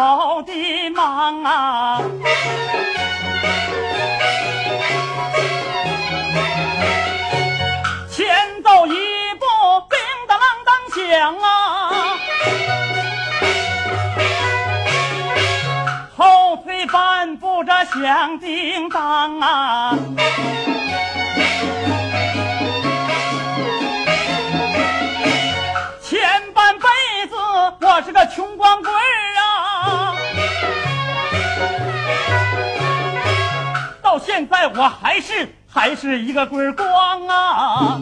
挑起担子走的忙啊。前走一步，叮当啷当响啊；后退半步，这响叮当啊。现在我还是还是一个棍儿光啊。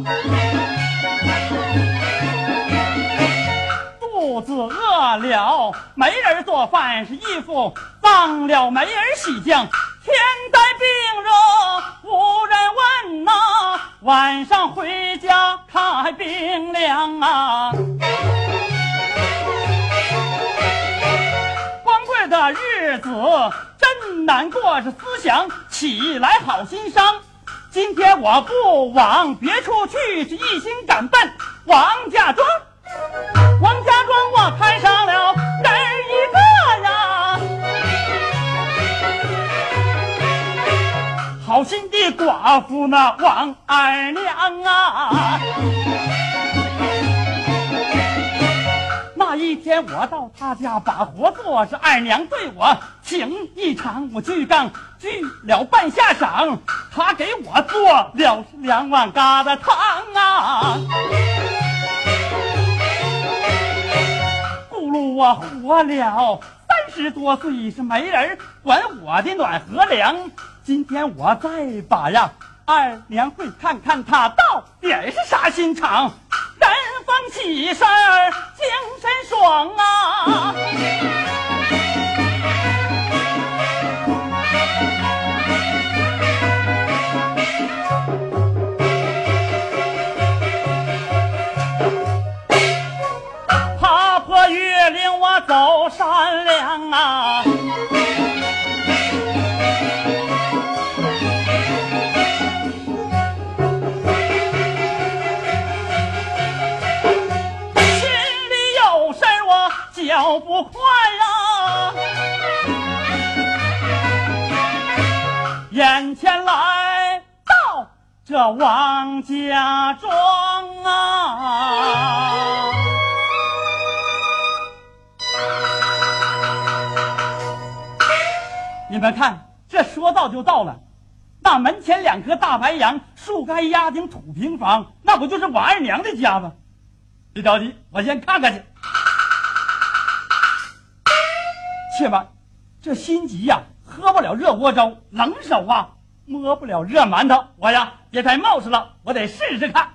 肚子饿了，没人做饭，是衣服脏了，没人洗浆。天灾病热无人问呐、晚上回家看冰凉啊。光棍的日子难过，是思想起来好心伤。今天我不往别处去，是一心赶奔王家庄。王家庄我看上了人一个呀，好心的寡妇那王二娘啊。一天我到他家把活做，是二娘对我请一场我巨杠，锯了半下晌，他给我做了两碗疙瘩汤啊。咕噜我活了三十多岁，是没人管我的暖和凉。今天我再把呀二娘会看看他到底是啥心肠，人逢喜事儿精神爽啊！爬坡越岭我走山梁啊。走不快呀、眼前来到这王家庄啊。你们看，这说到就到了。那门前两棵大白杨，树干压顶土平房，那不就是王二娘的家吗？别着急，我先看看去。且慢，这心急呀，喝不了热锅粥，冷手啊，摸不了热馒头。我呀，别太冒失了，我得试试看。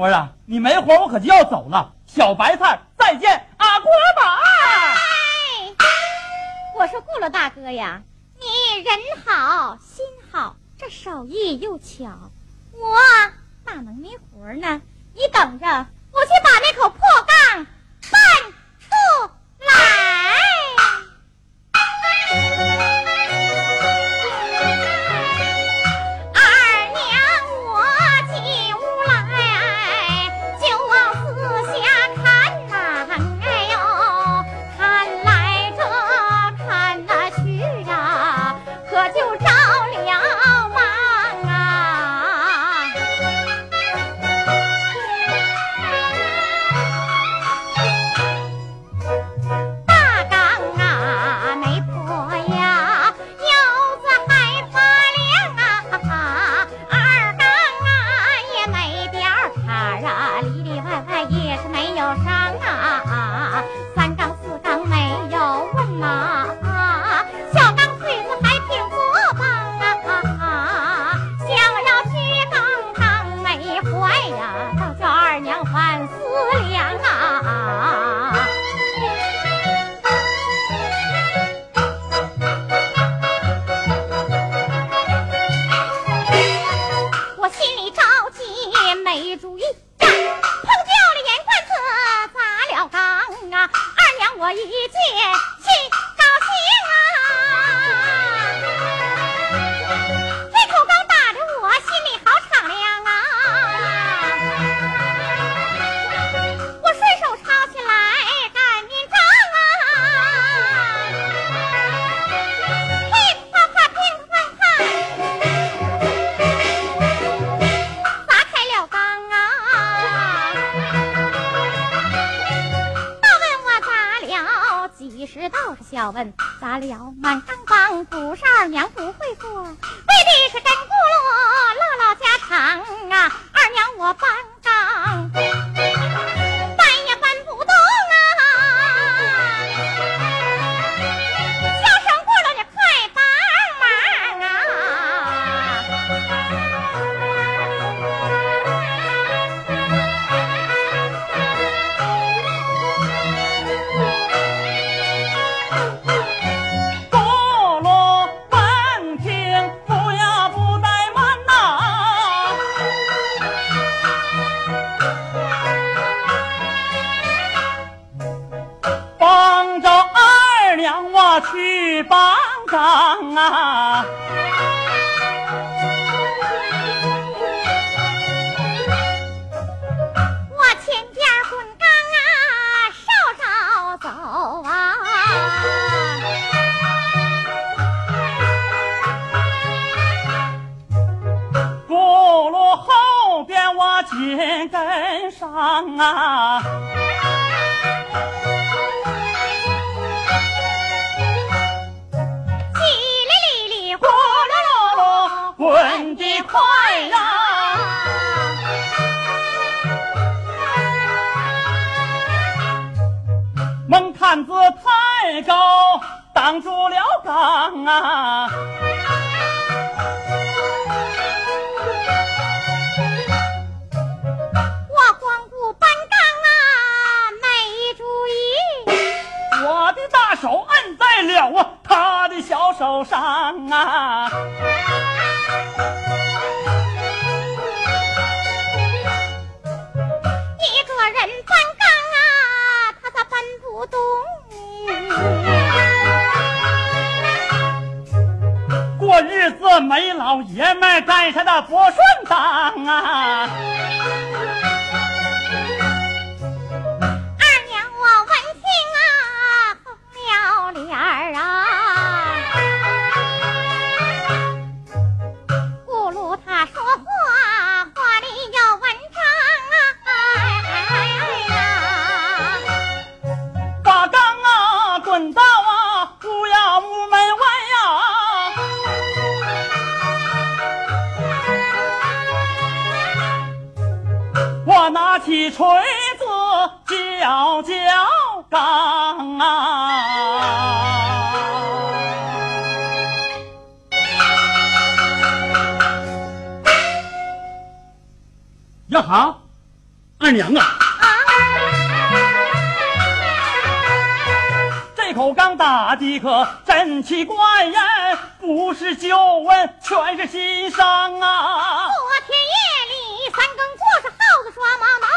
活啊？你没活，我可就要走了。小白菜，再见，阿锅巴。哎，我说顾老大哥呀，你人好心好，这手艺又巧，我哪能没活呢？你等着，我去把那口破时道士笑问：“咱俩满当房，不是二娘不会做，为的是真咕噜唠唠家常啊！二娘我帮。”上啊。上啊。一个人搬啊他搬不动？过日子没老爷们儿他那不顺当啊。叫叫缸啊！呀哈，二娘啊！这口缸打的可真奇怪呀，不是旧闻，全是新伤啊！昨天夜里三更，坐着耗子刷毛呢。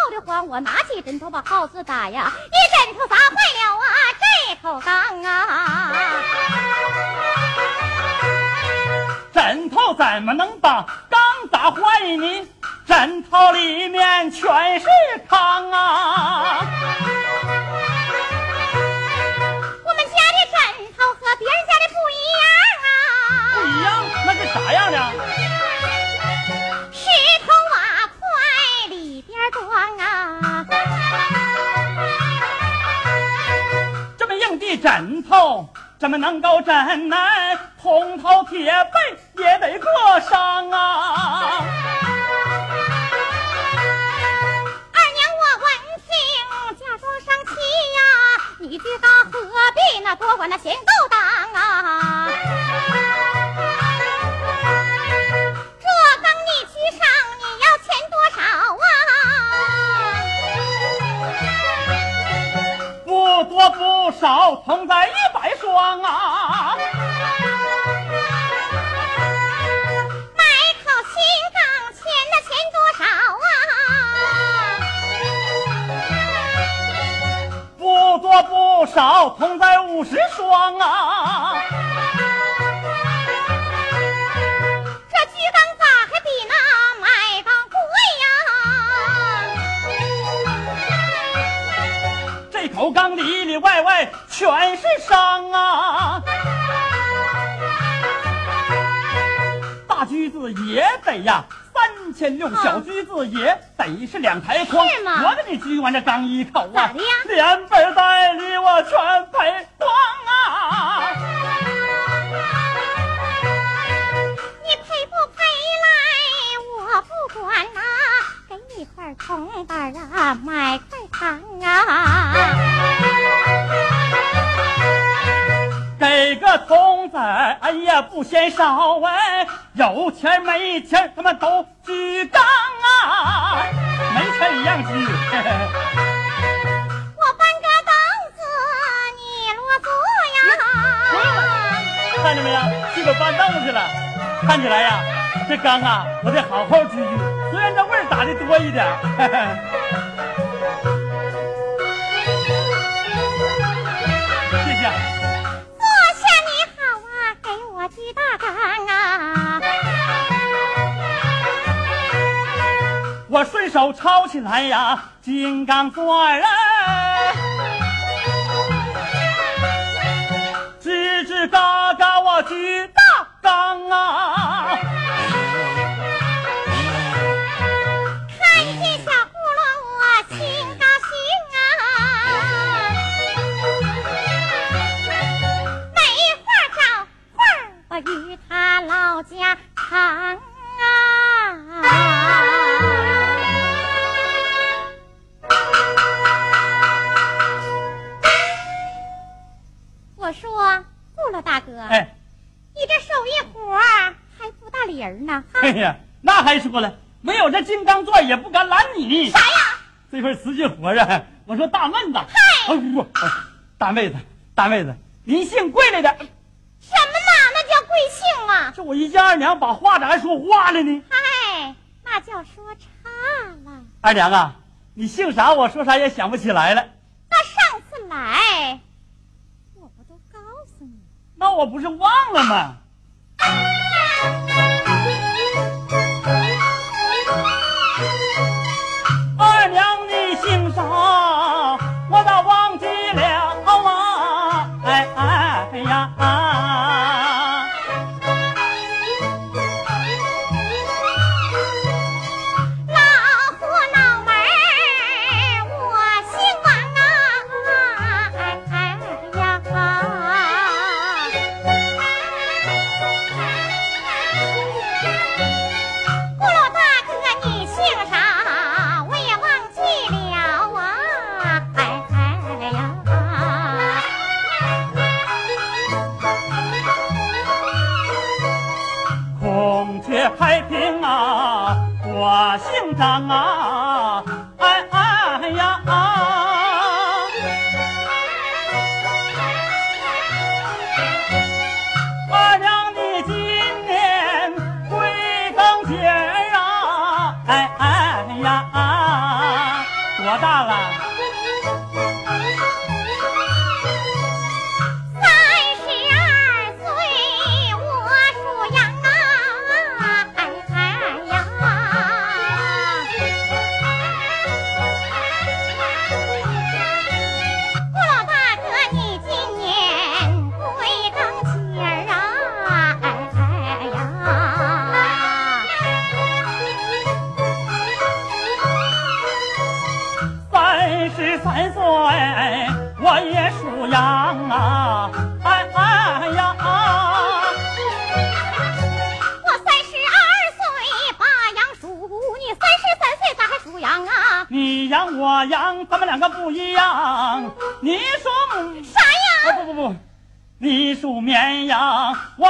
我拿起枕头把耗子打呀，一枕头砸坏了啊这口缸啊。枕头怎么能把缸砸坏呢？枕头里面全是糠啊！我们家的枕头和别人家的不一样啊，不一样，那是啥样的？枕头，怎么能够枕呢？铜头铁背也得搁上啊！二娘我闻听假装生气呀，你知道何必那多管那闲勾当少，同在一百双啊！买口新缸钱那钱多少啊？不多不少，同在五十双子也得呀，三千六；小锯子也得是两台筐。是吗我给你鞠完这张一口啊咋的呀，连本带利我全赔光啊！你赔不赔来我不管呐、给你块铜板啊，买块糖啊。哎呀不嫌少哎，有钱没钱他们都举缸啊，没钱一样举。我搬个凳子，你落座呀。看见没有？这个搬凳子了。看起来呀，这缸啊，我得好好举举。虽然这味儿打的多一点，手抄起来呀，金刚钻啊，呀，那还说了，没有这金刚钻也不敢拦你。啥呀？这份瓷器活着，我说大闷子，哎不，哎大妹子，大妹子，您姓贵来的。什么嘛？那叫贵姓啊？这我一见二娘把话咋还说话了呢？嗨，那叫说差了。二娘啊，你姓啥？我说啥也想不起来了。那上次来，我不都告诉你？那我不是忘了吗？多大了？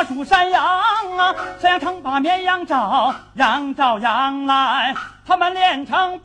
数山羊啊。山羊常把绵羊找，羊找羊来，他们连成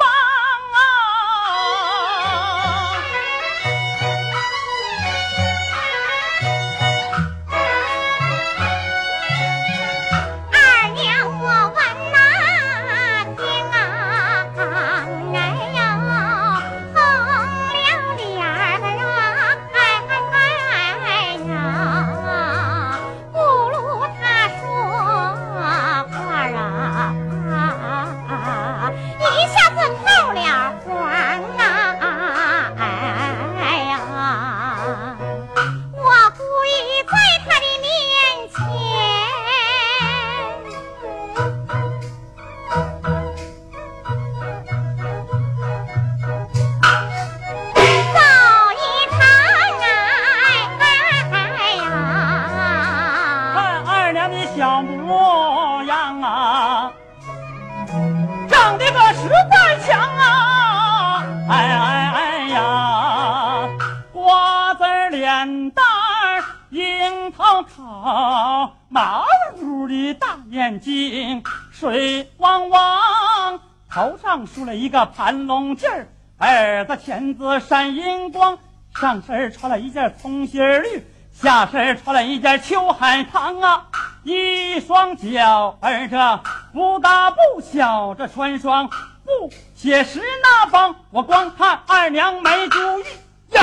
眼睛。水汪汪，头上梳了一个盘龙髻儿，耳朵前子闪银光，上身穿了一件葱心绿，下身穿了一件秋海棠啊，一双脚儿这不大不小，这穿双不写实那帮，我光看二娘没注意呀，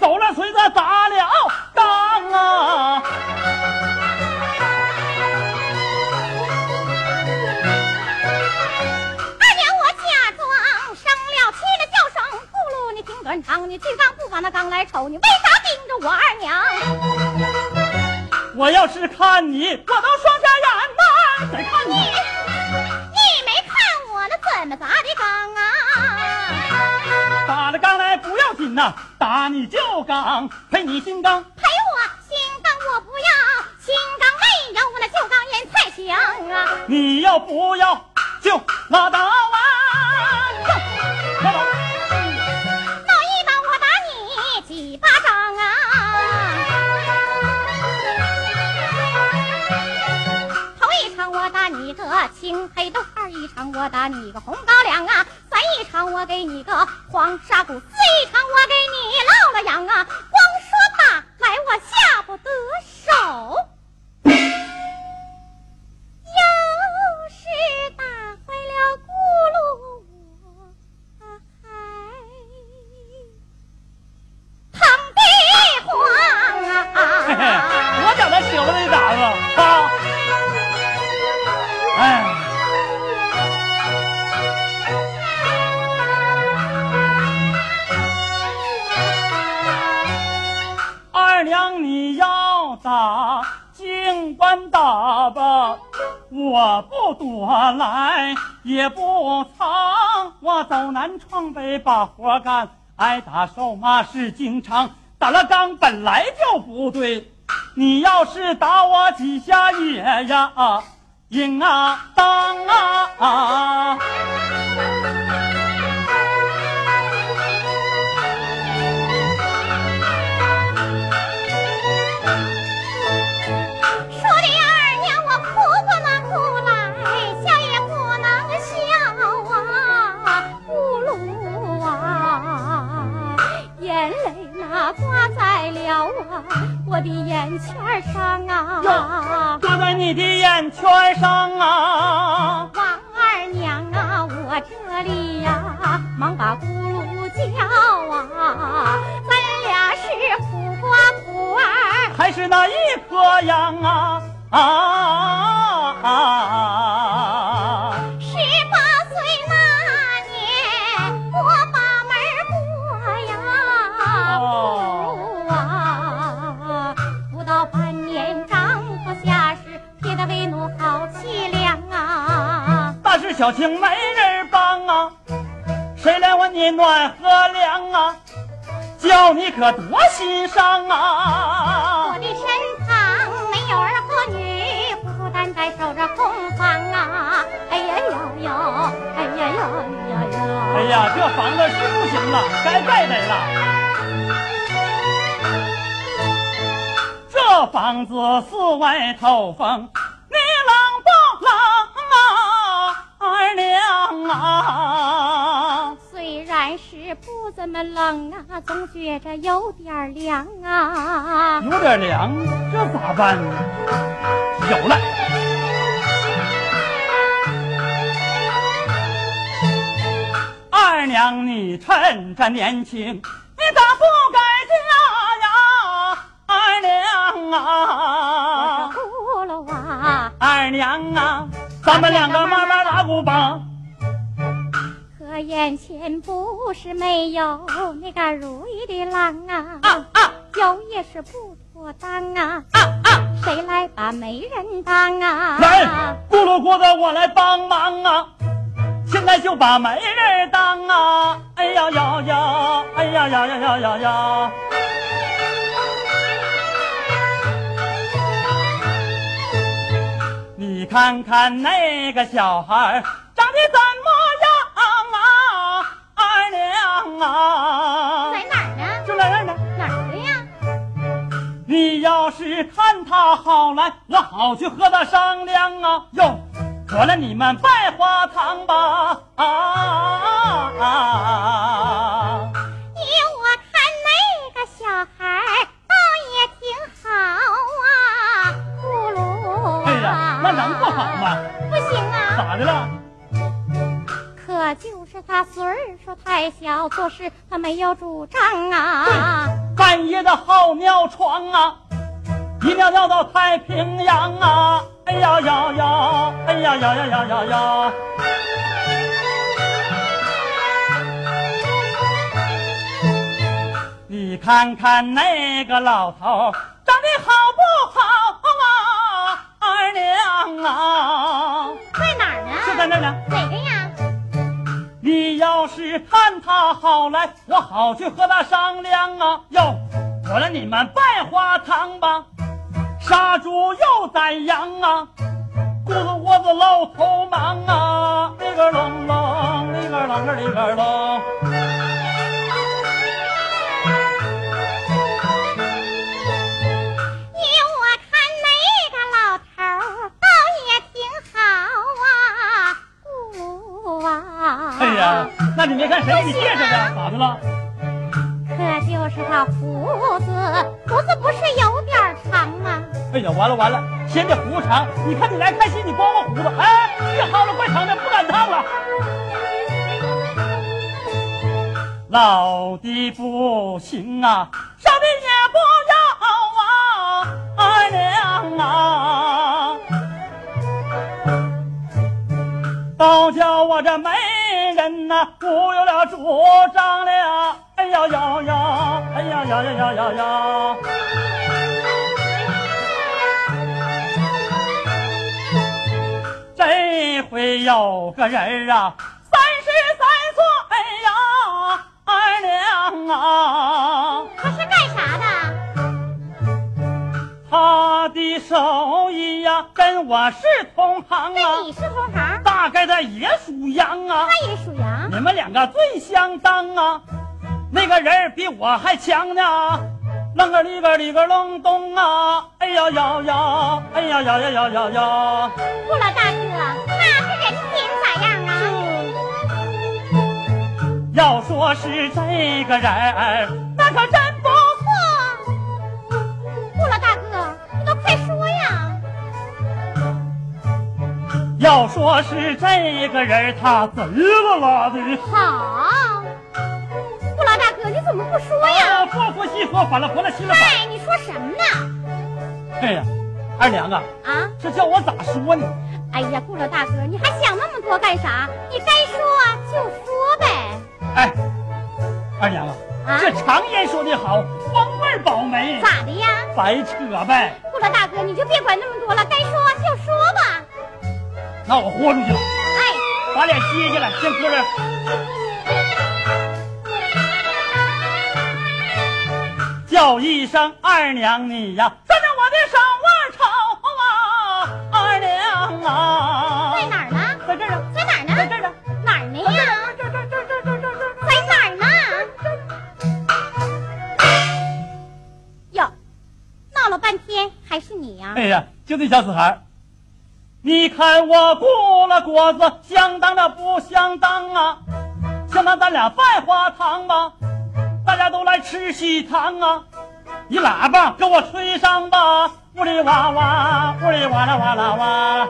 走了锤子砸了缸啊！乱唱，你去缸不把那缸来瞅，你为啥盯着我二娘？我要是看你，我都双下眼呐！再看你，你没看我那怎么砸的缸啊？打了缸来不要紧呐，打你旧缸，赔你新缸。赔我新缸我不要，新缸没有我那旧缸烟才香啊！你要不要就拉倒啊！个青黑豆，二一场我打你个红高粱啊，三一场我给你个黄沙谷，四一场我给你落了羊啊，光说打来我下不得手。是经常。打了刚本来就不对，你要是打我几下也呀，应啊当啊。啊你暖和凉啊？叫你可多心伤啊！我的身旁没有儿和女，孤单在守着空房啊！哎呀呀呀，哎呀呀呀呀！哎呀，这房子是不行了，该盖得了。这房子四外透风，你冷不冷啊，二娘啊？怎么冷啊，总觉着有点凉啊。有点凉，这咋办呢？有了。二娘，你趁着年轻，你咋不改嫁呀？二娘啊，葫芦娃，二娘啊，咱们两个慢慢打鼓吧。可眼前不是没有那个如意的郎啊，啊啊有也是不妥当啊，啊啊！谁来把媒人当啊？来，咕噜咕的，我来帮忙啊！现在就把媒人当啊！哎呀呀呀！哎呀呀呀呀呀呀！你看看那个小孩长得怎啊，在哪儿呢？就在那儿呢。哪儿的呀？你要是看他好来，我好去和他商量啊。哟，过来你们拜花堂吧。啊啊啊！做事他没有主张啊。半夜的好尿床啊，一尿尿到太平洋啊！哎呀呀呀！哎呀呀呀呀呀呀！你看看那个老头长得好不好啊，二娘啊，在哪儿就在？那儿呢。你要是看他好来，我好去和他商量啊。哟，我来你们拜花堂吧，杀猪又宰羊啊，咕子窝子老头忙啊，里个隆隆，里个啷个里个隆。那你没看谁给你介绍的？咋的了？可就是他胡子，胡子不是有点长吗？哎呀，完了完了，嫌这胡子长，你看你来看戏，你光个胡子，哎，别薅了，怪长的，不赶趟了。老的不行啊，少的也不要啊，二娘啊，都叫我这媒人呐、忽悠了主张了，哎呀呀呀，哎呀呀呀呀呀呀。这回有个人儿啊，三十三岁呀，二娘啊，他是？他的手艺呀、跟我是同行啊跟，你是同行，大概他也属羊啊，他也属羊。你们两个最相当啊。那个人比我还强呢，啷个里个里个隆咚啊，哎呀呀呀，哎呀呀呀呀呀呀。顾老大哥，那是人品咋样啊？要说是这个人，那可真要说是这个人，他贼了啦的，好，顾老大哥，你怎么不说呀？啊，说说西佛，反了佛了西了反。哎，你说什么呢？哎呀，二娘啊，啊？这叫我咋说呢？哎呀，顾老大哥，你还想那么多干啥？你该说就说呗。哎，二娘啊，啊这常言说的好，风味保媒，咋的呀？白扯呗。顾老大哥，你就别管那么多了，该说就。那我豁出去了。哎。把脸接下来先搁这叫一声二娘你呀攥着我的手腕瞅我二娘啊在哪呢在这呢在哪呢在这呢哪呢呀这这这这这这这在哪呢哟闹了半天还是你呀哎呀就这小死孩你看我过了果子，相当的不相当啊？相当咱俩拜花堂吧，大家都来吃喜糖啊！你喇叭给我吹上吧，呜里哇哇，呜里哇啦哇啦哇。